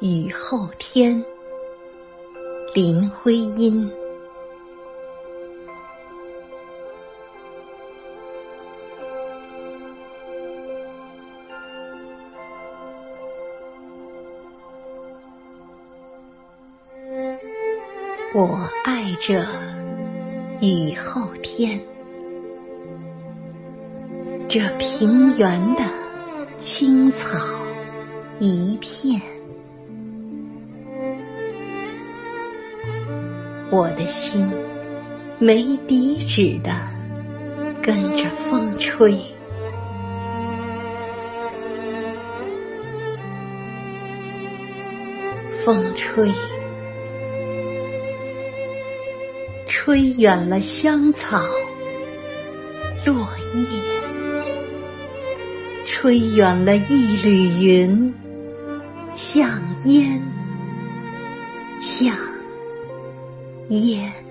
雨后天，林徽因。我爱着雨后天，这平原的青草一片，我的心没底止的跟着风吹，风吹。吹远了香草落叶，吹远了一缕云，像烟，像烟。